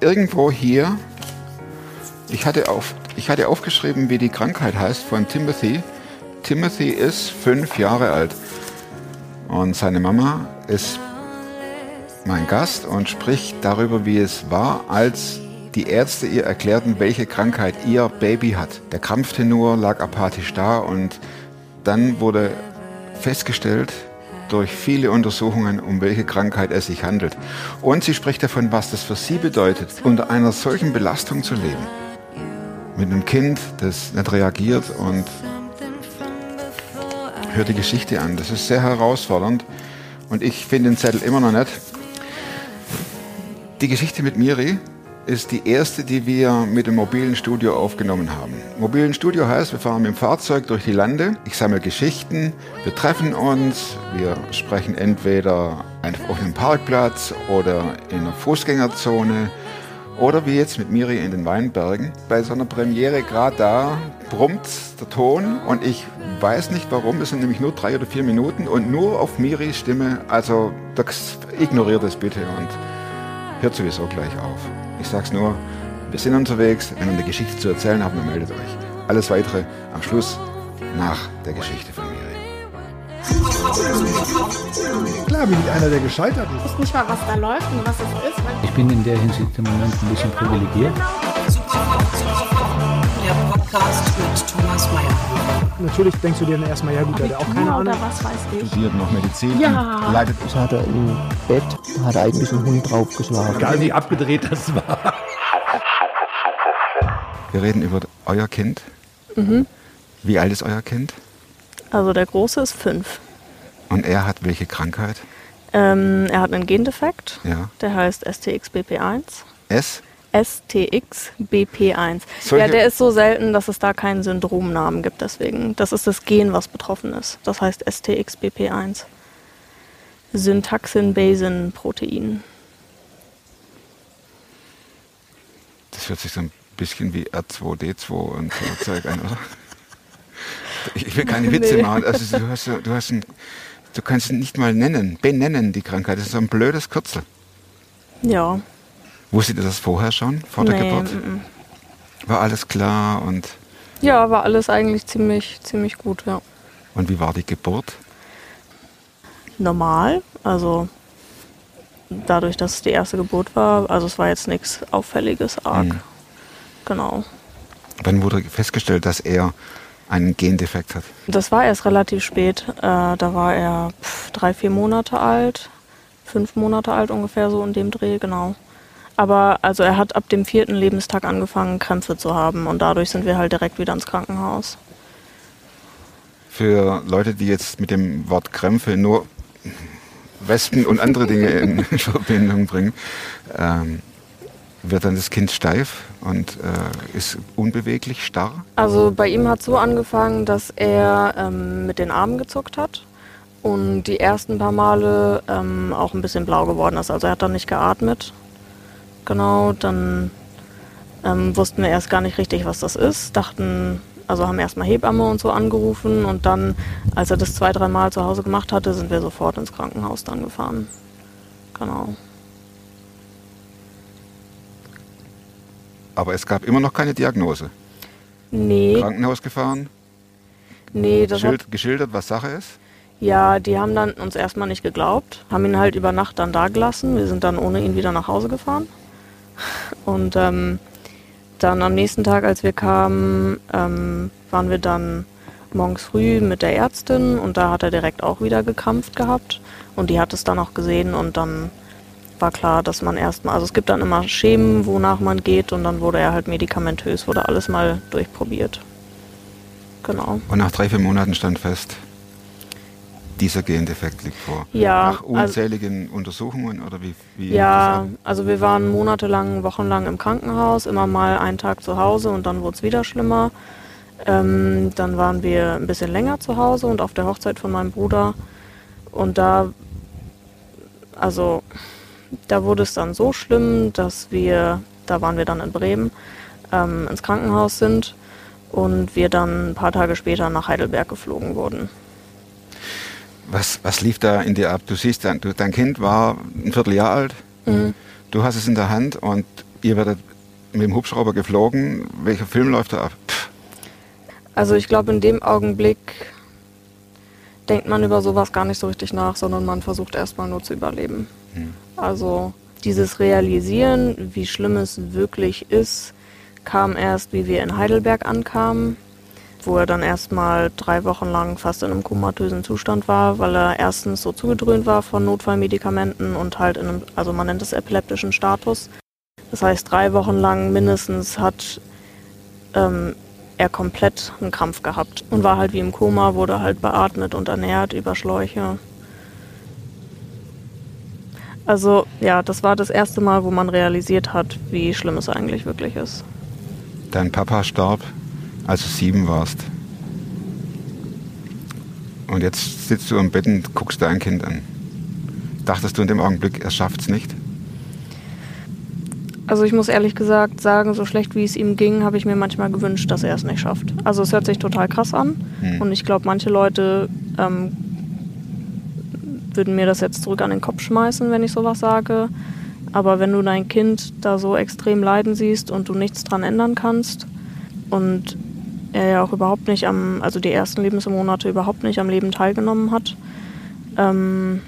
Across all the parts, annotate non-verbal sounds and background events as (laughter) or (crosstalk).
irgendwo hier, ich hatte, auf, ich hatte aufgeschrieben, wie die Krankheit heißt von Timothy. Timothy ist fünf Jahre alt und seine Mama ist mein Gast und spricht darüber, wie es war, als die Ärzte ihr erklärten, welche Krankheit ihr Baby hat. Der Krampftenor lag apathisch da und dann wurde festgestellt durch viele Untersuchungen, um welche Krankheit es sich handelt. Und sie spricht davon, was das für sie bedeutet, unter einer solchen Belastung zu leben. Mit einem Kind, das nicht reagiert und hört die Geschichte an. Das ist sehr herausfordernd und ich finde den Zettel immer noch nicht. Die Geschichte mit Miri ist die erste, die wir mit dem mobilen Studio aufgenommen haben. Mobilen Studio heißt, wir fahren mit dem Fahrzeug durch die Lande, ich sammle Geschichten, wir treffen uns, wir sprechen entweder auf einem Parkplatz oder in einer Fußgängerzone. Oder wie jetzt mit Miri in den Weinbergen. Bei so einer Premiere gerade da brummt der Ton. Und ich weiß nicht warum, es sind nämlich nur drei oder vier Minuten. Und nur auf Miris Stimme, also ignoriert das bitte und hört sowieso gleich auf. Ich sag's nur, wir sind unterwegs. Wenn ihr eine Geschichte zu erzählen habt, dann meldet euch. Alles weitere am Schluss nach der Geschichte von Miri. Klar bin ich einer, der gescheitert ist. Ich weiß nicht mal, was da läuft und was es ist. Ich bin in der Hinsicht im Moment ein bisschen privilegiert. Podcast mit Thomas Mayer. Natürlich denkst du dir dann erstmal, ja gut, der hat auch keine Ahnung. Was weiß ich. Studiert noch Medizin. Ja. Leidet Das hat er im Bett, hat er eigentlich einen Hund draufgeschlagen. Egal wie abgedreht das war. Wir reden über euer Kind. Wie alt ist euer Kind? Also der Große ist fünf. Und er hat welche Krankheit? Ähm, er hat einen Gendefekt, Ja. der heißt STXBP1. S? STXBP1. Solche- Ja, der ist so selten, dass es da keinen Syndromnamen gibt. Deswegen, das ist das Gen, was betroffen ist. Das heißt STXBP1. Syntaxin-Basin-Protein. Das hört sich so ein bisschen wie R2D2 und so Zeug an, oder? (laughs) Ich will keine Witze Nee. machen. Also du hast, du hast ein, du kannst es nicht mal nennen, benennen die Krankheit. Das ist so ein blödes Kürzel. Ja. Wusstet ihr das vorher schon, vor der Nee, Geburt? mm, mm. War alles klar und, Ja, war alles eigentlich ziemlich, ziemlich gut, ja. und wie war die Geburt? Normal, also dadurch, dass es die erste Geburt war, also es war jetzt nichts Auffälliges, arg. Mhm. Genau. Wann wurde festgestellt, dass er einen Gendefekt hat? Das war erst relativ spät. Äh, da war er pff, drei, vier Monate alt, fünf Monate alt ungefähr so in dem Dreh, genau. Aber also er hat ab dem vierten Lebenstag angefangen, Krämpfe zu haben und dadurch sind wir halt direkt wieder ins Krankenhaus. Für Leute, die jetzt mit dem Wort Krämpfe nur Wespen und andere Dinge in (laughs) Verbindung bringen, ähm, wird dann das Kind steif und äh, ist unbeweglich, starr. Also bei ihm hat so angefangen, dass er ähm, mit den Armen gezuckt hat und die ersten paar Male ähm, auch ein bisschen blau geworden ist. Also er hat dann nicht geatmet. Genau, dann ähm, wussten wir erst gar nicht richtig, was das ist. Dachten, also haben erstmal Hebamme und so angerufen und dann, als er das zwei, drei Mal zu Hause gemacht hatte, sind wir sofort ins Krankenhaus dann gefahren. Genau. Aber es gab immer noch keine Diagnose. Nee, Krankenhaus gefahren, nee, das hat schild, geschildert, was Sache ist. Ja, die haben dann uns erstmal nicht geglaubt, haben ihn halt über Nacht dann da gelassen. Wir sind dann ohne ihn wieder nach Hause gefahren. Und ähm, dann am nächsten Tag, als wir kamen, ähm, waren wir dann morgens früh mit der Ärztin und da hat er direkt auch wieder gekrampft gehabt. Und die hat es dann auch gesehen und dann war klar, dass man erstmal, also es gibt dann immer Schemen, wonach man geht und dann wurde er halt medikamentös, wurde alles mal durchprobiert. Genau. Und nach drei, vier Monaten stand fest, dieser Gendefekt liegt vor. Ja, Nach also- unzähligen Untersuchungen oder wie? wie Ja, also wir waren monatelang, wochenlang im Krankenhaus, immer mal einen Tag zu Hause und dann wurde es wieder schlimmer. Ähm, dann waren wir ein bisschen länger zu Hause und auf der Hochzeit von meinem Bruder. Und da, also, da wurde es dann so schlimm, dass wir, da waren wir dann in Bremen, ähm, ins Krankenhaus sind und wir dann ein paar Tage später nach Heidelberg geflogen wurden. Was, was lief da in dir ab? Du siehst, dein, du, dein Kind war ein Vierteljahr alt, Mhm. du hast es in der Hand und Ihr werdet mit dem Hubschrauber geflogen. Welcher Film läuft da ab? Pff, Also ich glaube, in dem Augenblick denkt man über sowas gar nicht so richtig nach, sondern man versucht erstmal nur zu überleben. Also dieses Realisieren, wie schlimm es wirklich ist, kam erst, wie wir in Heidelberg ankamen, wo er dann erstmal drei Wochen lang fast in einem komatösen Zustand war, weil er erstens so zugedröhnt war von Notfallmedikamenten und halt in einem, also man nennt es epileptischen Status. Das heißt, drei Wochen lang mindestens hat ähm, er komplett einen Krampf gehabt und war halt wie im Koma, wurde halt beatmet und ernährt über Schläuche. Also ja, das war das erste Mal, wo man realisiert hat, wie schlimm es eigentlich wirklich ist. Dein Papa starb, als du sieben warst. Und jetzt sitzt du am Bett und guckst dein Kind an. Dachtest du in dem Augenblick, er schafft's nicht? Also ich muss ehrlich gesagt sagen, so schlecht wie es ihm ging, habe ich mir manchmal gewünscht, dass er es nicht schafft. Also es hört sich total krass an Hm. und ich glaube, manche Leute ähm, würden mir das jetzt zurück an den Kopf schmeißen, wenn ich sowas sage. Aber wenn du dein Kind da so extrem leiden siehst und du nichts dran ändern kannst und er ja auch überhaupt nicht am, also die ersten Lebensmonate überhaupt nicht am Leben teilgenommen hat ähm,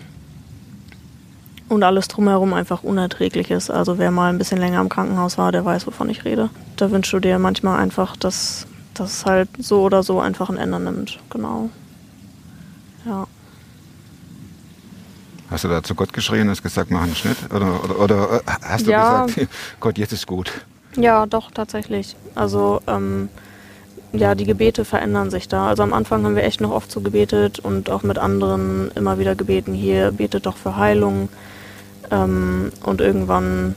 und alles drumherum einfach unerträglich ist. Also wer mal ein bisschen länger im Krankenhaus war, der weiß, wovon ich rede. Da wünschst du dir manchmal einfach, dass das halt so oder so einfach ein Ende nimmt. Genau. Ja. Hast du da zu Gott geschrien und hast gesagt, mach einen Schnitt? Oder, oder, oder äh, hast du Ja. gesagt, (laughs) Gott, jetzt ist gut? Ja, doch, tatsächlich. Also, ähm, ja, die Gebete verändern sich da. Also am Anfang haben wir echt noch oft so gebetet und auch mit anderen immer wieder gebeten, hier, betet doch für Heilung. Ähm, und irgendwann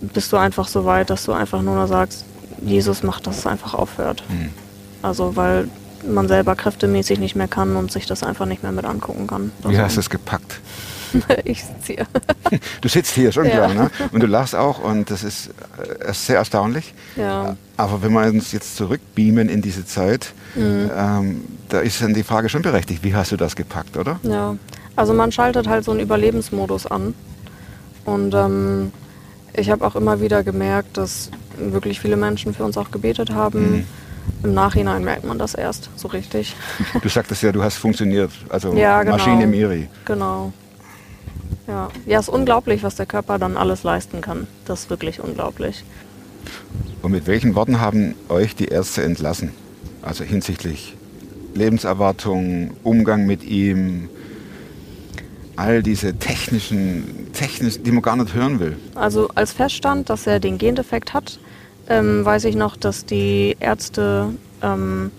bist du einfach so weit, dass du einfach nur noch sagst, Jesus macht, dass es einfach aufhört. Hm. Also, weil man selber kräftemäßig nicht mehr kann und sich das einfach nicht mehr mit angucken kann. Wie hast du es gepackt? (laughs) ich sitze hier. (laughs) Du sitzt hier, schon Ja. klar, ne? Und du lachst auch und das ist äh, sehr erstaunlich. Ja. Aber wenn wir uns jetzt zurückbeamen in diese Zeit, Mhm. ähm, da ist dann die Frage schon berechtigt, wie hast du das gepackt, oder? Ja, also man schaltet halt so einen Überlebensmodus an. Und ähm, ich habe auch immer wieder gemerkt, dass wirklich viele Menschen für uns auch gebetet haben. Mhm. Im Nachhinein merkt man das erst so richtig. Du sagtest ja, du hast funktioniert, also Ja, genau. Maschine Miri. Genau. Ja. ja, ist unglaublich, was der Körper dann alles leisten kann. Das ist wirklich unglaublich. Und mit welchen Worten haben euch die Ärzte entlassen? Also hinsichtlich Lebenserwartung, Umgang mit ihm, all diese technischen, technisch, die man gar nicht hören will. Also als feststand, dass er den Gendefekt hat, ähm, weiß ich noch, dass die Ärzte ähm,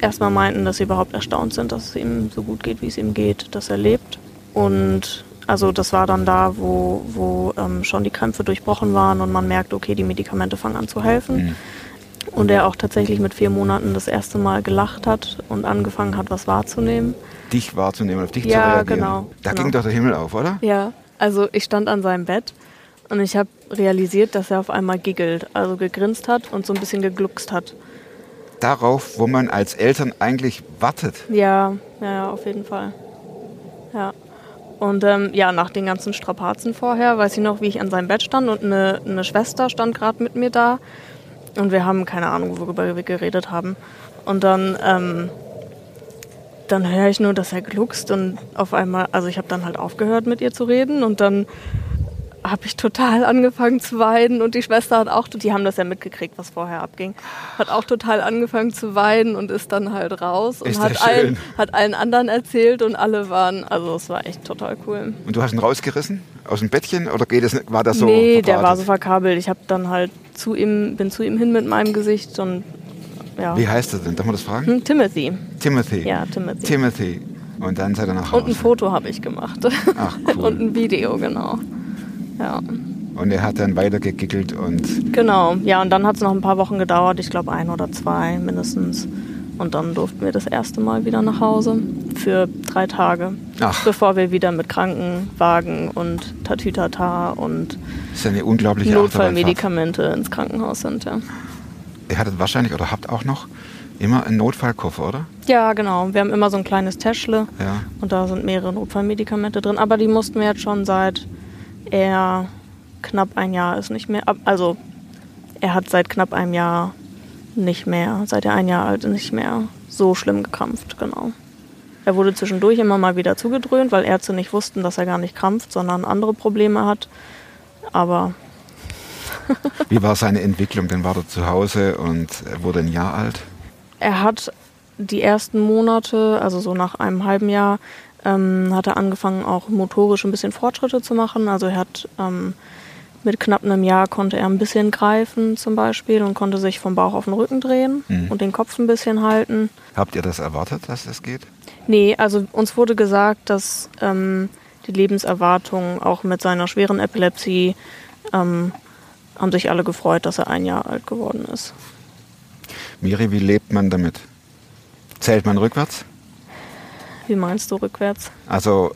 erstmal meinten, dass sie überhaupt erstaunt sind, dass es ihm so gut geht, wie es ihm geht, dass er lebt. Und also das war dann da, wo, wo ähm, schon die Krämpfe durchbrochen waren und man merkt, okay, die Medikamente fangen an zu helfen. Mhm. Und er auch tatsächlich mit vier Monaten das erste Mal gelacht hat und angefangen hat, was wahrzunehmen. Dich wahrzunehmen, auf dich zu Ja, reagieren. genau, Da genau. ging doch der Himmel auf, oder? Ja, also ich stand an seinem Bett und ich habe realisiert, dass er auf einmal giggelt, also gegrinst hat und so ein bisschen gegluckst hat. Darauf, wo man als Eltern eigentlich wartet. Ja, ja, ja, auf jeden Fall. Ja. Und ähm, ja, nach den ganzen Strapazen vorher, weiß ich noch, wie ich an seinem Bett stand und eine, eine Schwester stand gerade mit mir da. Und wir haben keine Ahnung, worüber wir geredet haben. Und dann, ähm, dann höre ich nur, dass er gluckst und auf einmal, also ich habe dann halt aufgehört mit ihr zu reden und dann habe ich total angefangen zu weinen und die Schwester hat auch, die haben das ja mitgekriegt, was vorher abging, hat auch total angefangen zu weinen und ist dann halt raus und hat das allen, hat allen anderen erzählt und alle waren, also es war echt total cool. Und du hast ihn rausgerissen aus dem Bettchen oder geht es, war das so? nee, der war so verkabelt. Ich habe dann halt zu ihm, bin zu ihm hin mit meinem Gesicht und ja. Wie heißt er denn? Darf man das fragen? Hm, Timothy. Timothy. Ja, Timothy. Timothy. Und dann seid ihr nach Hause. Und ein Foto habe ich gemacht. Ach, (laughs) cool. Und ein Video, genau. Ja, Und er hat dann weiter gegickelt und genau. Ja, und dann hat es noch ein paar Wochen gedauert. Ich glaube ein oder zwei mindestens. Und dann durften wir das erste Mal wieder nach Hause für drei Tage. Ach. Bevor wir wieder mit Krankenwagen und Tatütata und. Notfallmedikamente ins Krankenhaus sind. Ja. Ihr hattet wahrscheinlich oder habt auch noch immer einen Notfallkoffer, oder? ja, genau. Wir haben immer so ein kleines Täschle. Ja. Und da sind mehrere Notfallmedikamente drin. Aber die mussten wir jetzt schon seit er knapp ein Jahr ist nicht mehr, also er hat seit knapp einem Jahr nicht mehr, seit er ein Jahr alt ist, nicht mehr so schlimm gekrampft, genau. Er wurde zwischendurch immer mal wieder zugedröhnt, weil Ärzte nicht wussten, dass er gar nicht krampft, sondern andere Probleme hat. Aber (laughs) Wie war seine Entwicklung? Dann war er zu Hause und er wurde ein Jahr alt. er hat die ersten Monate, also so nach einem halben Jahr, ähm, hat er angefangen, auch motorisch ein bisschen Fortschritte zu machen. Also er hat ähm, mit knapp einem Jahr konnte er ein bisschen greifen zum Beispiel und konnte sich vom Bauch auf den Rücken drehen Mhm. und den Kopf ein bisschen halten. Habt ihr das erwartet, dass das geht? Nee, also uns wurde gesagt, dass ähm, die Lebenserwartung auch mit seiner schweren Epilepsie ähm, haben sich alle gefreut, dass er ein Jahr alt geworden ist. Miri, wie lebt man damit? Zählt man rückwärts? Wie meinst du rückwärts? Also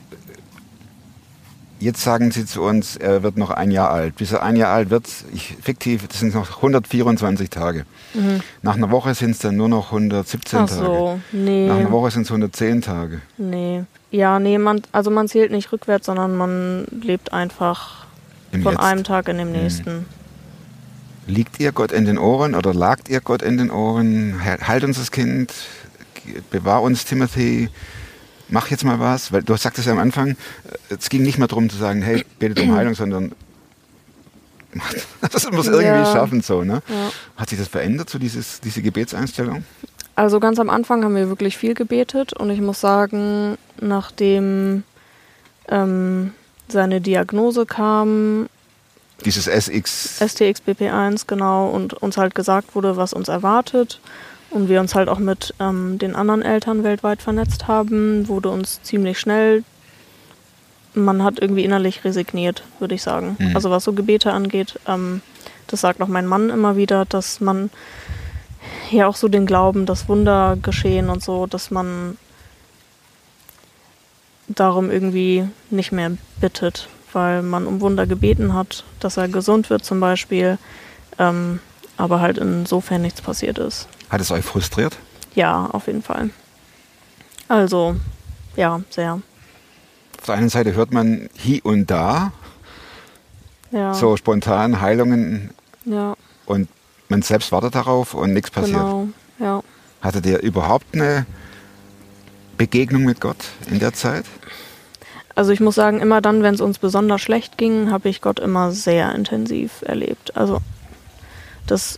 jetzt sagen Sie zu uns, er wird noch ein Jahr alt. Bis er ein Jahr alt wird, ich, fiktiv, das sind noch 124 Tage. Nach einer Woche sind es dann nur noch 117 Mhm. Ach Tage. so, nee. Nach einer Woche sind es 110 Tage. Nee. Ja, nee, man, also man zählt nicht rückwärts, sondern man lebt einfach Im von Jetzt. einem Tag in dem nächsten. Liegt ihr Gott in den Ohren oder lagt ihr Gott in den Ohren? Halt halt uns das Kind, bewahr uns Timothy, mach jetzt mal was. Weil du sagtest ja am Anfang, äh, es ging nicht mehr darum zu sagen, hey, betet um Heilung, sondern (laughs) das muss irgendwie Ja. schaffen so, ne? Ja. Hat sich das verändert, so dieses, diese Gebetseinstellung? Also ganz am Anfang haben wir wirklich viel gebetet und ich muss sagen, nachdem ähm, seine Diagnose kam, Dieses SX, STXBP1 genau, und uns halt gesagt wurde, was uns erwartet und wir uns halt auch mit ähm, den anderen Eltern weltweit vernetzt haben, wurde uns ziemlich schnell, man hat irgendwie innerlich resigniert, würde ich sagen. Mhm. Also was so Gebete angeht, ähm, das sagt auch mein Mann immer wieder, dass man ja auch so den Glauben, dass Wunder geschehen und so, dass man darum irgendwie nicht mehr bittet, weil man um Wunder gebeten hat, dass er gesund wird zum Beispiel, ähm, aber halt insofern nichts passiert ist. Hat es euch frustriert? Ja, auf jeden Fall. Also, ja, sehr. Auf der einen Seite hört man hier und da Ja, so spontan Heilungen ja und man selbst wartet darauf und nichts passiert. genau. Ja. Hattet ihr überhaupt eine Begegnung mit Gott in der Zeit? Also ich muss sagen, immer dann, wenn es uns besonders schlecht ging, habe ich Gott immer sehr intensiv erlebt. Also das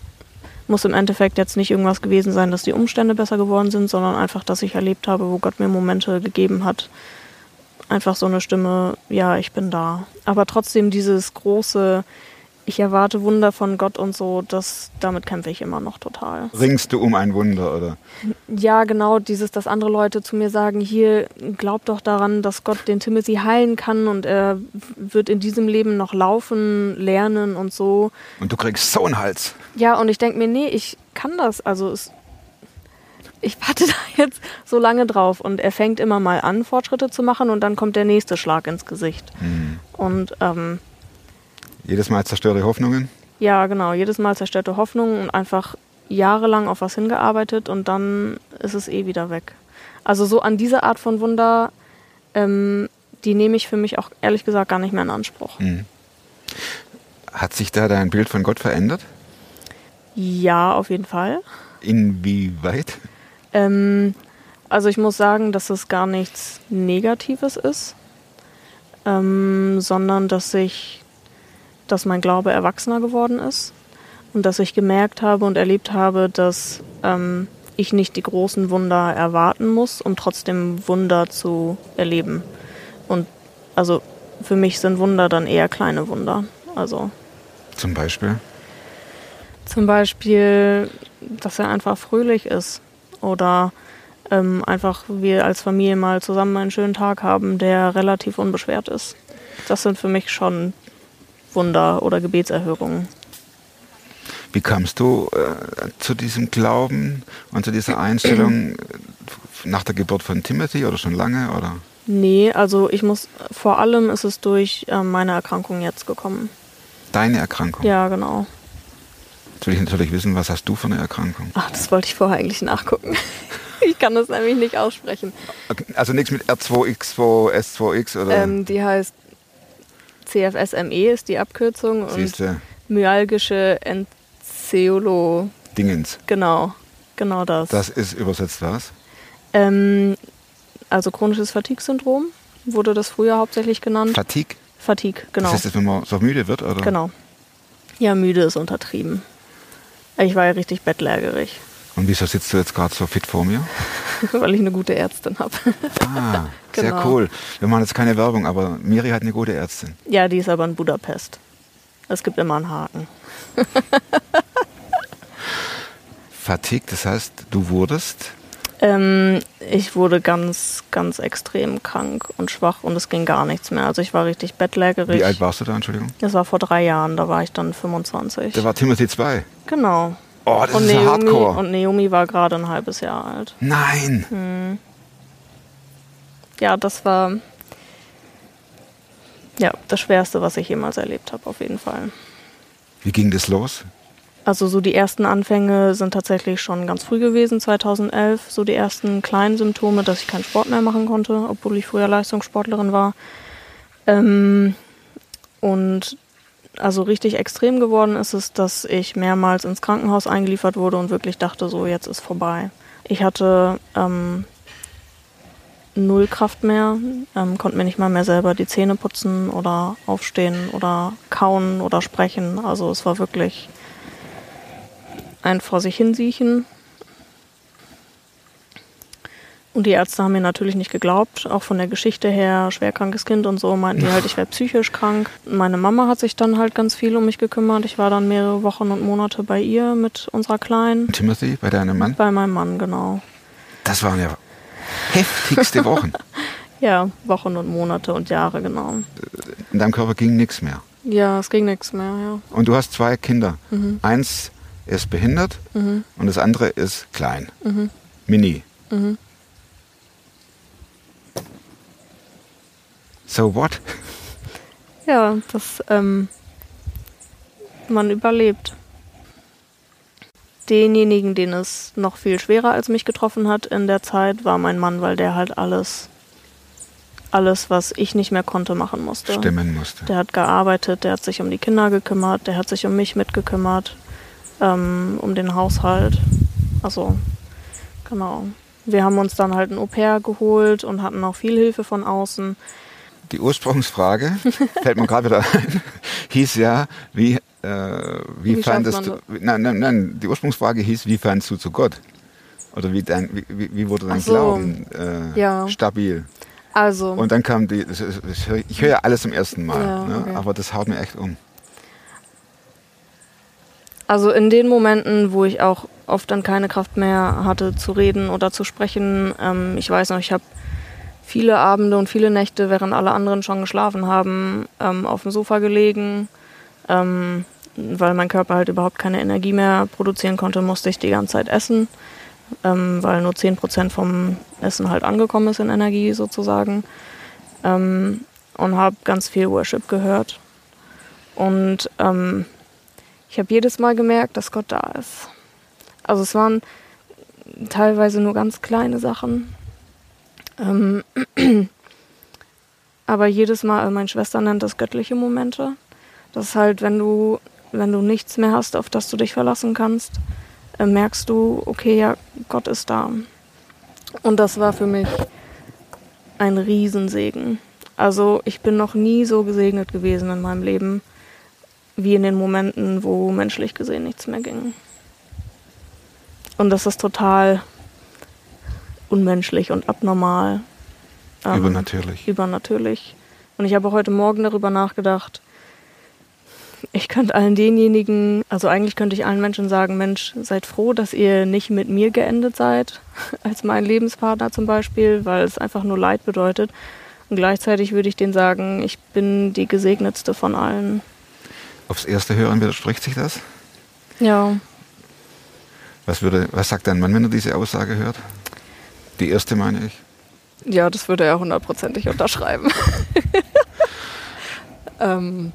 muss im Endeffekt jetzt nicht irgendwas gewesen sein, dass die Umstände besser geworden sind, sondern einfach, dass ich erlebt habe, wo Gott mir Momente gegeben hat. Einfach so eine Stimme, ja, ich bin da. Aber trotzdem dieses große, ich erwarte Wunder von Gott und so, das, damit kämpfe ich immer noch total. Ringst du um ein Wunder oder? Ja, genau, dieses, dass andere Leute zu mir sagen, hier, glaub doch daran, dass Gott den Timothy heilen kann und er wird in diesem Leben noch laufen, lernen und so. Und du kriegst so einen Hals. Ja, und ich denke mir, nee, ich kann das. Also es, ich warte (laughs) da jetzt so lange drauf und er fängt immer mal an, Fortschritte zu machen und dann kommt der nächste Schlag ins Gesicht. Und ähm, Jedes Mal zerstörte Hoffnungen. ja, genau, jedes Mal zerstörte Hoffnung und einfach jahrelang auf was hingearbeitet und dann ist es eh wieder weg. Also so an diese Art von Wunder, ähm, die nehme ich für mich auch ehrlich gesagt gar nicht mehr in Anspruch. Hat sich da dein Bild von Gott verändert? Ja, auf jeden Fall. Inwieweit? Ähm, also ich muss sagen, dass es gar nichts Negatives ist, ähm, sondern dass ich, dass mein Glaube erwachsener geworden ist und dass ich gemerkt habe und erlebt habe, dass ähm, ich nicht die großen Wunder erwarten muss, um trotzdem Wunder zu erleben. Und also für mich sind Wunder dann eher kleine Wunder. Also Zum Beispiel? Zum Beispiel, dass er einfach fröhlich ist oder ähm, einfach wir als Familie mal zusammen einen schönen Tag haben, der relativ unbeschwert ist. Das sind für mich schon Wunder oder Gebetserhörungen. Wie kamst du äh, zu diesem Glauben und zu dieser Einstellung äh, nach der Geburt von Timothy oder schon lange? Oder? Nee, also ich muss, vor allem ist es durch ähm, meine Erkrankung jetzt gekommen. Deine Erkrankung? Ja, genau. Jetzt will ich natürlich wissen, was hast du für eine Erkrankung? Ach, das wollte ich vorher eigentlich nachgucken. (laughs) ich kann das nämlich nicht aussprechen. Also nichts mit R2X2, S2X oder? Ähm, die heißt CFSME ist die Abkürzung und Siehste, myalgische Enzeolo, Dingens. genau, genau das. Das ist übersetzt was? Ähm, also chronisches Fatigue-Syndrom wurde das früher hauptsächlich genannt. Fatigue. Fatigue, genau. Das heißt, wenn man so müde wird, oder? Genau. Ja, müde ist untertrieben. Ich war ja richtig bettlägerig, Und wieso sitzt du jetzt gerade so fit vor mir? (laughs) weil ich eine gute Ärztin habe. Ah, (laughs) sehr Genau. cool. Wir machen jetzt keine Werbung, aber Miri hat eine gute Ärztin. ja, die ist aber in Budapest. Es gibt immer einen Haken. (laughs) Fatigue, das heißt, du wurdest Ähm, ich wurde ganz, ganz extrem krank und schwach und es ging gar nichts mehr. Also ich war richtig bettlägerig. Wie alt warst du da, Entschuldigung? Das war vor drei Jahren, da war ich dann 25. Da war Timothy 2. genau. Oh, das und ist ja Naomi, Hardcore. und Naomi war gerade ein halbes Jahr alt. Nein. Ja, das war ja das Schwerste, was ich jemals erlebt habe, auf jeden Fall. Wie ging das los? Also so die ersten Anfänge sind tatsächlich schon ganz früh gewesen, 2011. So die ersten kleinen Symptome, dass ich keinen Sport mehr machen konnte, obwohl ich früher Leistungssportlerin war. Ähm, und also richtig extrem geworden ist es, dass ich mehrmals ins Krankenhaus eingeliefert wurde und wirklich dachte, so jetzt ist vorbei. Ich hatte ähm, null Kraft mehr, ähm, konnte mir nicht mal mehr selber die Zähne putzen oder aufstehen oder kauen oder sprechen. Also es war wirklich ein vor sich hinsiechen. Und die Ärzte haben mir natürlich nicht geglaubt, auch von der Geschichte her, schwerkrankes Kind und so, meinten die halt, ich wäre psychisch krank. Meine Mama hat sich dann halt ganz viel um mich gekümmert. Ich war dann mehrere Wochen und Monate bei ihr mit unserer Kleinen. Timothy, bei deinem Mann? Bei meinem Mann, genau. Das waren ja heftigste (laughs) Wochen. Ja, Wochen und Monate und Jahre, genau. In deinem Körper ging nichts mehr. Ja, es ging nichts mehr, ja. Und du hast zwei Kinder. Mhm. Eins ist behindert und das andere ist klein. Mhm. Mini. So what? (laughs) Ja, das, ähm, man überlebt. Denjenigen, den es noch viel schwerer als mich getroffen hat in der Zeit, war mein Mann, weil der halt alles, alles, was ich nicht mehr konnte, machen musste. Stimmen musste. Der hat gearbeitet, der hat sich um die Kinder gekümmert, der hat sich um mich mitgekümmert, ähm, um den Haushalt. Also, genau. Wir haben uns dann halt ein Au-pair geholt und hatten auch viel Hilfe von außen. Die Ursprungsfrage, fällt mir gerade wieder ein, (laughs) hieß ja, wie, äh, wie, Wie fandest du, nein, nein, nein, die Ursprungsfrage hieß, wie fandest du zu Gott? Oder wie, dein, wie, wie, wurde dein so. Glauben äh, Ja. stabil? Also, Und dann kam die, ich höre ja alles zum ersten Mal, Ja, ne? okay. aber das haut mir echt um. Also in den Momenten, wo ich auch oft dann keine Kraft mehr hatte zu reden oder zu sprechen, ähm, ich weiß noch, ich habe viele Abende und viele Nächte, während alle anderen schon geschlafen haben, ähm, auf dem Sofa gelegen, ähm, weil mein Körper halt überhaupt keine Energie mehr produzieren konnte, musste ich die ganze Zeit essen, ähm, weil nur 10% vom Essen halt angekommen ist in Energie sozusagen. Ähm, und habe ganz viel Worship gehört. Und ähm, ich habe jedes Mal gemerkt, dass Gott da ist. Also es waren teilweise nur ganz kleine Sachen. Ähm, (clears throat) aber jedes Mal, also meine Schwester nennt das göttliche Momente. Das ist halt, wenn du, wenn du nichts mehr hast, auf das du dich verlassen kannst, äh, merkst du, okay, ja, Gott ist da. Und das war für mich ein Riesensegen. Also ich bin noch nie so gesegnet gewesen in meinem Leben wie in den Momenten, wo menschlich gesehen nichts mehr ging. Und das ist total unmenschlich und abnormal. ähm, Übernatürlich. Übernatürlich. Und ich habe heute Morgen darüber nachgedacht, ich könnte allen denjenigen, also eigentlich könnte ich allen Menschen sagen, Mensch, seid froh, dass ihr nicht mit mir geendet seid, (laughs) als mein Lebenspartner zum Beispiel, weil es einfach nur Leid bedeutet. Und gleichzeitig würde ich denen sagen, ich bin die gesegnetste von allen. Aufs erste Hören widerspricht sich das? Ja, Was, würde, was sagt dein Mann, wenn er diese Aussage hört? Die erste meine ich. Ja, das würde er hundertprozentig unterschreiben. (laughs) ähm,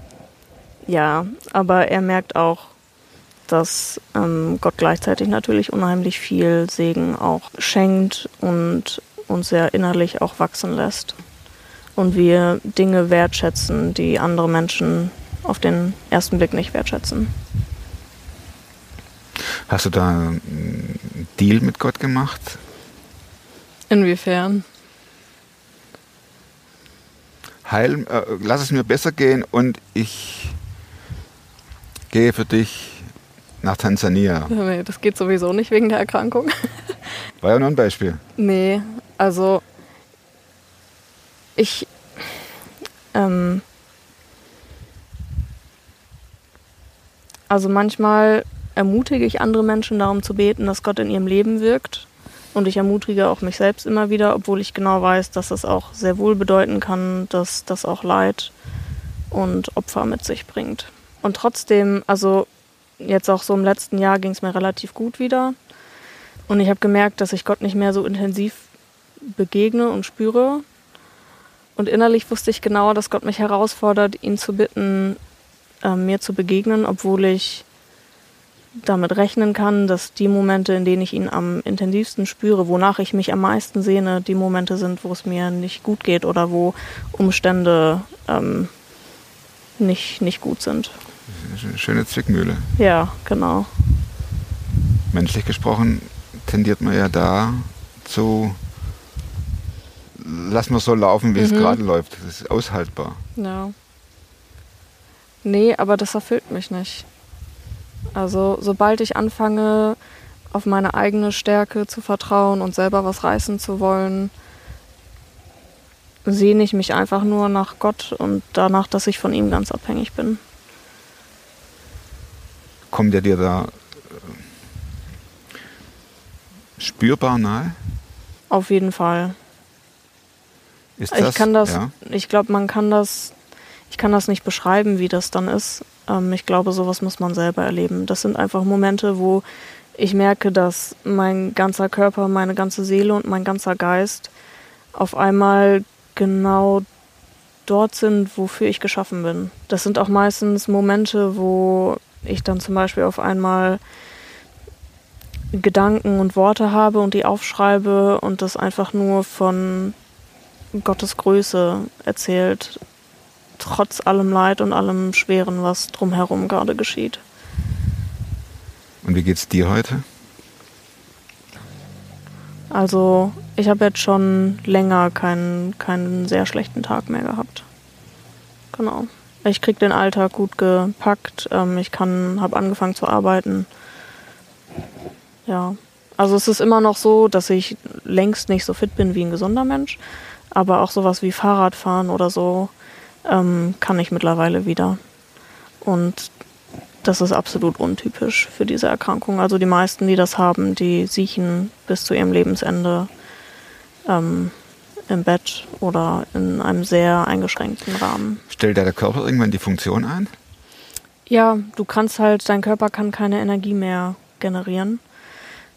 ja, aber er merkt auch, dass ähm, Gott gleichzeitig natürlich unheimlich viel Segen auch schenkt und uns sehr innerlich auch wachsen lässt. und wir Dinge wertschätzen, die andere Menschen auf den ersten Blick nicht wertschätzen. Hast du da einen Deal mit Gott gemacht? Inwiefern? Heil, äh, lass es mir besser gehen und ich gehe für dich nach Tansania. (laughs) Nee, das geht sowieso nicht wegen der Erkrankung. (laughs) War ja nur ein Beispiel. Nee, also ich ähm, also manchmal ermutige ich andere Menschen darum zu beten, dass Gott in ihrem Leben wirkt. Und ich ermutige auch mich selbst immer wieder, obwohl ich genau weiß, dass es auch sehr wohl bedeuten kann, dass das auch Leid und Opfer mit sich bringt. Und trotzdem, also jetzt auch so im letzten Jahr ging es mir relativ gut wieder. Und ich habe gemerkt, dass ich Gott nicht mehr so intensiv begegne und spüre. Und innerlich wusste ich genau, dass Gott mich herausfordert, ihn zu bitten, äh, mir zu begegnen, obwohl ich damit rechnen kann, dass die Momente, in denen ich ihn am intensivsten spüre, wonach ich mich am meisten sehne, die Momente sind, wo es mir nicht gut geht oder wo Umstände ähm, nicht, nicht gut sind. Schöne Zwickmühle. Ja, genau. Menschlich gesprochen tendiert man ja da zu, lass mal so laufen, wie es Mhm. gerade läuft. Das ist aushaltbar. Ja. Nee, aber das erfüllt mich nicht. Also, sobald ich anfange, auf meine eigene Stärke zu vertrauen und selber was reißen zu wollen, sehne ich mich einfach nur nach Gott und danach, dass ich von ihm ganz abhängig bin. Kommt er dir da äh, spürbar nahe? Auf jeden Fall. Ist Ich kann das, Ja. ich glaube, man kann das, ich kann das nicht beschreiben, wie das dann ist. Ähm, ich glaube, sowas muss man selber erleben. Das sind einfach Momente, wo ich merke, dass mein ganzer Körper, meine ganze Seele und mein ganzer Geist auf einmal genau dort sind, wofür ich geschaffen bin. Das sind auch meistens Momente, wo ich dann zum Beispiel auf einmal Gedanken und Worte habe und die aufschreibe und das einfach nur von Gottes Größe erzählt, trotz allem Leid und allem Schweren, was drumherum gerade geschieht. Und wie geht's dir heute? Also ich habe jetzt schon länger keinen, keinen sehr schlechten Tag mehr gehabt. Genau. Ich krieg den Alltag gut gepackt. Ähm, ich kann, habe angefangen zu arbeiten. Ja. Also es ist immer noch so, dass ich längst nicht so fit bin wie ein gesunder Mensch. Aber auch sowas wie Fahrradfahren oder so ähm, kann ich mittlerweile wieder. Und das ist absolut untypisch für diese Erkrankung. Also die meisten, die das haben, die siechen bis zu ihrem Lebensende ähm, im Bett oder in einem sehr eingeschränkten Rahmen. Stellt da der Körper irgendwann die Funktion ein? Ja, du kannst halt, dein Körper kann keine Energie mehr generieren.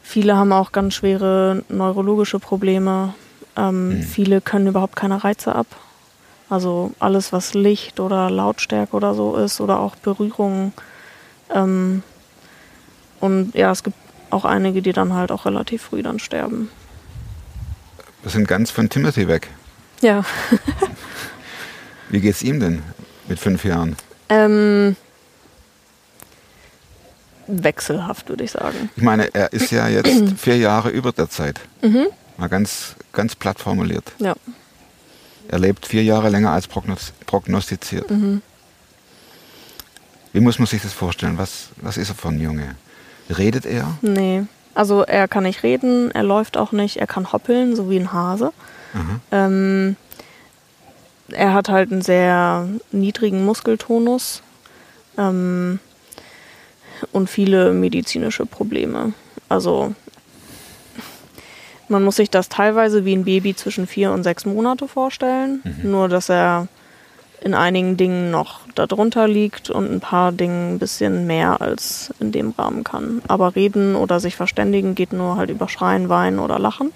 Viele haben auch ganz schwere neurologische Probleme. Ähm, Viele können überhaupt keine Reize ab. Also alles, was Licht oder Lautstärke oder so ist oder auch Berührung. Ähm, und ja, es gibt auch einige, die dann halt auch relativ früh dann sterben. Wir sind ganz von Timothy weg. Ja. (laughs) Wie geht's ihm denn mit fünf Jahren? Ähm, wechselhaft, würde ich sagen. Ich meine, er ist ja jetzt (clears throat) vier Jahre über der Zeit. Mhm. Mal ganz, ganz platt formuliert. Ja. Er lebt vier Jahre länger als prognos prognostiziert. Mhm. Wie muss man sich das vorstellen? Was, was ist er für ein Junge? Redet er? Nee. Also er kann nicht reden, er läuft auch nicht, er kann hoppeln, so wie ein Hase. Ähm, er hat halt einen sehr niedrigen Muskeltonus ähm, und viele medizinische Probleme. Also man muss sich das teilweise wie ein Baby zwischen vier und sechs Monate vorstellen, nur dass er in einigen Dingen noch darunter liegt und ein paar Dingen ein bisschen mehr als in dem Rahmen kann. Aber reden oder sich verständigen geht nur halt über Schreien, Weinen oder Lachen.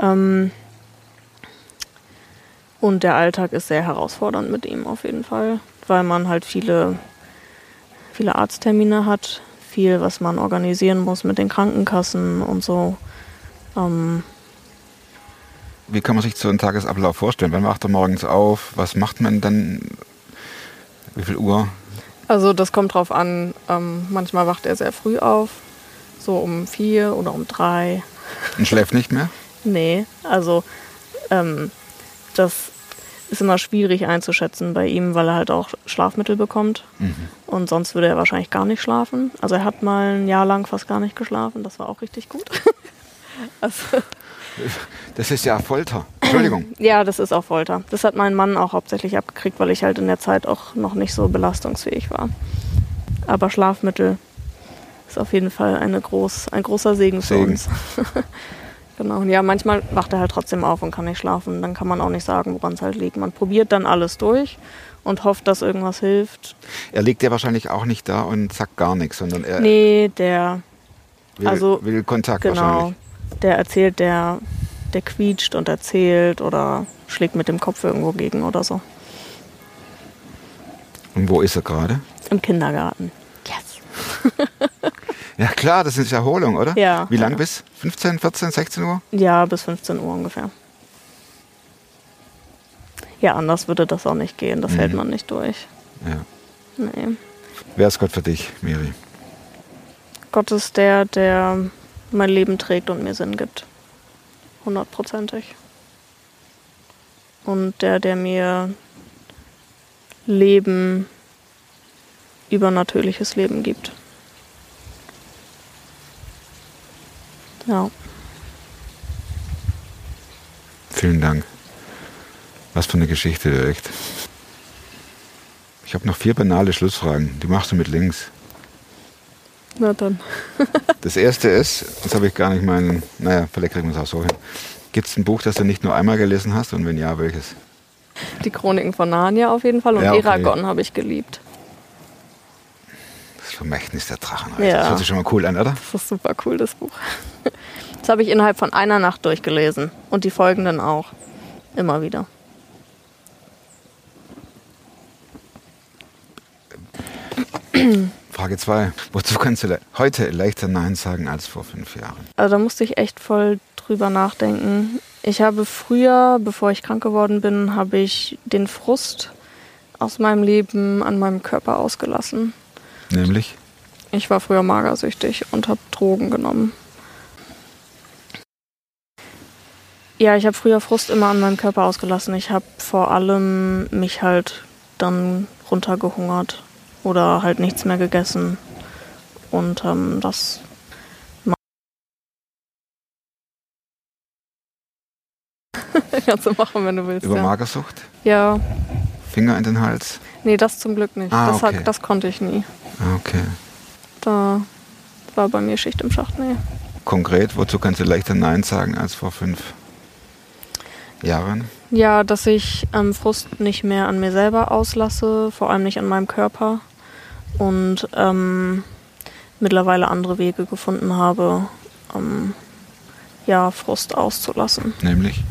Ähm, und der Alltag ist sehr herausfordernd mit ihm auf jeden Fall, weil man halt viele, viele Arzttermine hat, viel, was man organisieren muss mit den Krankenkassen und so. Ähm, wie kann man sich so einen Tagesablauf vorstellen? Wann wacht er morgens auf? Was macht man dann? Wie viel Uhr? Also das kommt drauf an. Ähm, manchmal wacht er sehr früh auf, so um vier oder um drei. Und schläft nicht mehr? Nee, also ähm, das ist immer schwierig einzuschätzen bei ihm, weil er halt auch Schlafmittel bekommt. Und sonst würde er wahrscheinlich gar nicht schlafen. Also er hat mal ein Jahr lang fast gar nicht geschlafen. Das war auch richtig gut. (laughs) also, Das ist ja Folter. Entschuldigung. (clears throat) ja, das ist auch Folter. Das hat mein Mann auch hauptsächlich abgekriegt, weil ich halt in der Zeit auch noch nicht so belastungsfähig war. Aber Schlafmittel ist auf jeden Fall eine groß, ein großer Segen für Segen. uns. (laughs) genau. Und ja, manchmal wacht er halt trotzdem auf und kann nicht schlafen. Dann kann man auch nicht sagen, woran es halt liegt. Man probiert dann alles durch und hofft, dass irgendwas hilft. Er liegt ja wahrscheinlich auch nicht da und sagt gar nichts, sondern er Nee, der, will, also, will Kontakt genau, wahrscheinlich. Der erzählt, der, der quietscht und erzählt oder schlägt mit dem Kopf irgendwo gegen oder so. Und wo ist er gerade? Im Kindergarten. Yes. (laughs) Ja klar, das ist Erholung, oder? Ja. Wie lange Ja. bis? 15, 14, 16 Uhr? Ja, bis 15 Uhr ungefähr. Ja, anders würde das auch nicht gehen. Das hält man nicht durch. Ja. Nee. Wer ist Gott für dich, Miri? Gott ist der, der mein Leben trägt und mir Sinn gibt. Hundertprozentig. Und der, der mir Leben, übernatürliches Leben gibt. Ja. Vielen Dank. Was für eine Geschichte, echt. Ich habe noch vier banale Schlussfragen. Die machst du mit links. Na dann. (laughs) Das erste ist, das habe ich gar nicht meinen, naja, vielleicht kriegen wir es auch so hin. Gibt es ein Buch, das du nicht nur einmal gelesen hast und wenn ja, welches? Die Chroniken von Narnia auf jeden Fall und Ja, okay. Eragon habe ich geliebt. Das Vermächtnis der Drachen. Ja. Das hört sich schon mal cool an, oder? Das ist super cool, das Buch. (laughs) Das habe ich innerhalb von einer Nacht durchgelesen. Und die folgenden auch. Immer wieder. (clears throat) Frage 2. Wozu kannst du le- heute leichter Nein sagen als vor fünf Jahren? Also da musste ich echt voll drüber nachdenken. Ich habe früher, bevor ich krank geworden bin, habe ich den Frust aus meinem Leben an meinem Körper ausgelassen. Nämlich? Ich war früher magersüchtig und habe Drogen genommen. Ja, ich habe früher Frust immer an meinem Körper ausgelassen. Ich habe vor allem mich halt dann runtergehungert oder halt nichts mehr gegessen. Und ähm, das (laughs) kannst du machen, wenn du willst. Über ja. Magersucht? ja, Finger in den Hals? nee, das zum Glück nicht. Ah, das, okay. das konnte ich nie. Ah, Okay. Da war bei mir Schicht im Schacht. Nee. Konkret, wozu kannst du leichter Nein sagen als vor fünf Jahren? Ja, dass ich ähm, Frust nicht mehr an mir selber auslasse, vor allem nicht an meinem Körper und ähm, mittlerweile andere Wege gefunden habe, ähm, ja, Frust auszulassen. Nämlich?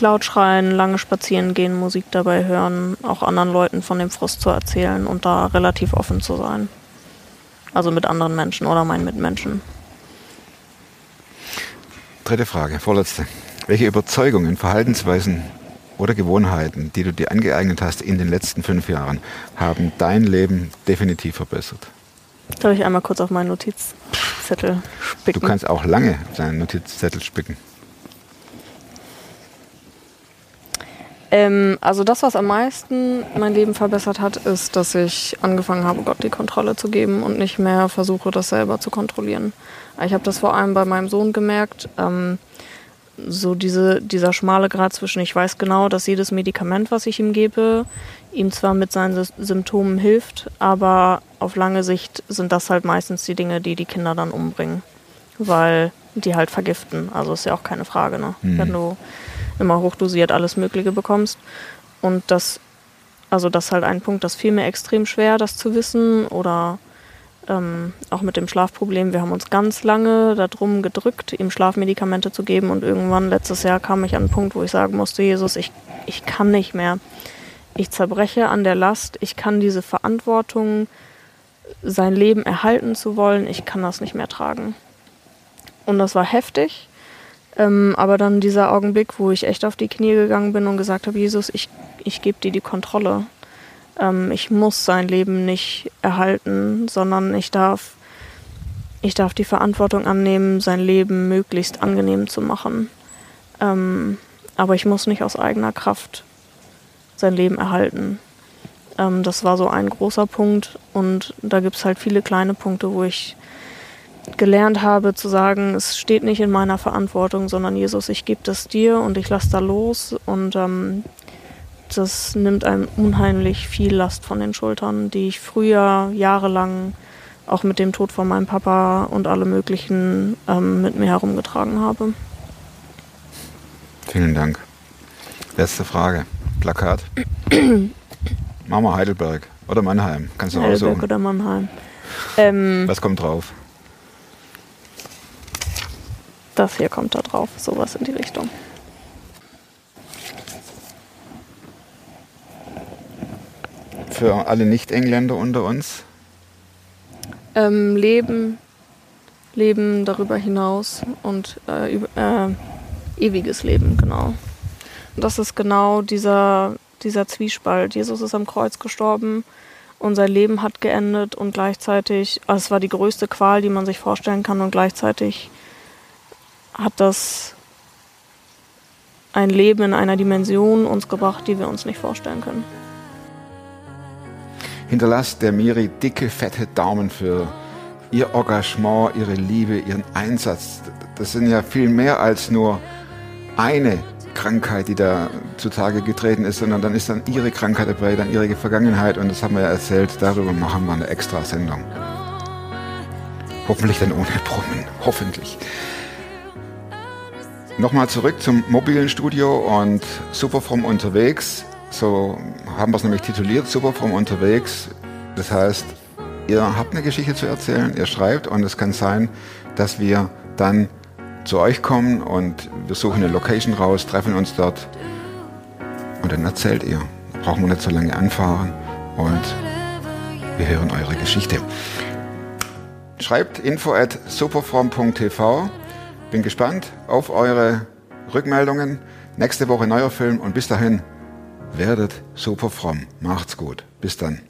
Laut schreien, lange spazieren gehen, Musik dabei hören, auch anderen Leuten von dem Frust zu erzählen und da relativ offen zu sein. Also mit anderen Menschen oder meinen Mitmenschen. Dritte Frage, vorletzte. Welche Überzeugungen, Verhaltensweisen oder Gewohnheiten, die du dir angeeignet hast in den letzten fünf Jahren, haben dein Leben definitiv verbessert? Darf ich einmal kurz auf meinen Notizzettel Du spicken? kannst auch lange auf deinen Notizzettel spicken. Ähm, also das, was am meisten mein Leben verbessert hat, ist, dass ich angefangen habe, Gott die Kontrolle zu geben und nicht mehr versuche, das selber zu kontrollieren. Ich habe das vor allem bei meinem Sohn gemerkt. Ähm, so diese, dieser schmale Grad zwischen, ich weiß genau, dass jedes Medikament, was ich ihm gebe, ihm zwar mit seinen Symptomen hilft, aber auf lange Sicht sind das halt meistens die Dinge, die die Kinder dann umbringen, weil die halt vergiften. Also ist ja auch keine Frage, ne? Wenn du immer hochdosiert alles Mögliche bekommst. Und das, also das ist halt ein Punkt, das fiel mir extrem schwer, das zu wissen. Oder ähm, auch mit dem Schlafproblem. Wir haben uns ganz lange darum gedrückt, ihm Schlafmedikamente zu geben. Und irgendwann letztes Jahr kam ich an einen Punkt, wo ich sagen musste, Jesus, ich, ich kann nicht mehr. Ich zerbreche an der Last. Ich kann diese Verantwortung, sein Leben erhalten zu wollen, ich kann das nicht mehr tragen. Und das war heftig. Ähm, aber dann dieser Augenblick, wo ich echt auf die Knie gegangen bin und gesagt habe, Jesus, ich, ich gebe dir die Kontrolle. Ähm, ich muss sein Leben nicht erhalten, sondern ich darf, ich darf die Verantwortung annehmen, sein Leben möglichst angenehm zu machen. Ähm, aber ich muss nicht aus eigener Kraft sein Leben erhalten. Ähm, das war so ein großer Punkt und da gibt es halt viele kleine Punkte, wo ich gelernt habe zu sagen, es steht nicht in meiner Verantwortung, sondern Jesus, ich gebe das dir und ich lasse da los und ähm, das nimmt einem unheimlich viel Last von den Schultern, die ich früher jahrelang auch mit dem Tod von meinem Papa und alle möglichen ähm, mit mir herumgetragen habe. Vielen Dank. Letzte Frage. Plakat. (clears throat) Mama Heidelberg oder Mannheim. Kannst du Heidelberg aussuchen. oder Mannheim. Ähm, Was kommt drauf? das hier kommt da drauf, sowas in die Richtung. Für alle Nicht-Engländer unter uns. Ähm, Leben, Leben darüber hinaus und äh, über, äh, ewiges Leben, genau. Das ist genau dieser, dieser Zwiespalt. Jesus ist am Kreuz gestorben und sein Leben hat geendet und gleichzeitig, also es war die größte Qual, die man sich vorstellen kann und gleichzeitig hat das ein Leben in einer Dimension uns gebracht, die wir uns nicht vorstellen können. Hinterlasst der Miri dicke, fette Daumen für ihr Engagement, ihre Liebe, ihren Einsatz. Das sind ja viel mehr als nur eine Krankheit, die da zutage getreten ist, sondern dann ist dann ihre Krankheit dabei, dann ihre Vergangenheit und das haben wir ja erzählt, darüber machen wir eine extra Sendung. Hoffentlich dann ohne Brummen, hoffentlich. Nochmal zurück zum mobilen Studio und Superfrom unterwegs. So haben wir es nämlich tituliert, Superfrom unterwegs. Das heißt, ihr habt eine Geschichte zu erzählen, ihr schreibt und es kann sein, dass wir dann zu euch kommen und wir suchen eine Location raus, treffen uns dort und dann erzählt ihr. Brauchen wir nicht so lange anfahren und wir hören eure Geschichte. Schreibt info at superform.tv. Bin gespannt auf eure Rückmeldungen. Nächste Woche neuer Film und bis dahin werdet super fromm. Macht's gut. Bis dann.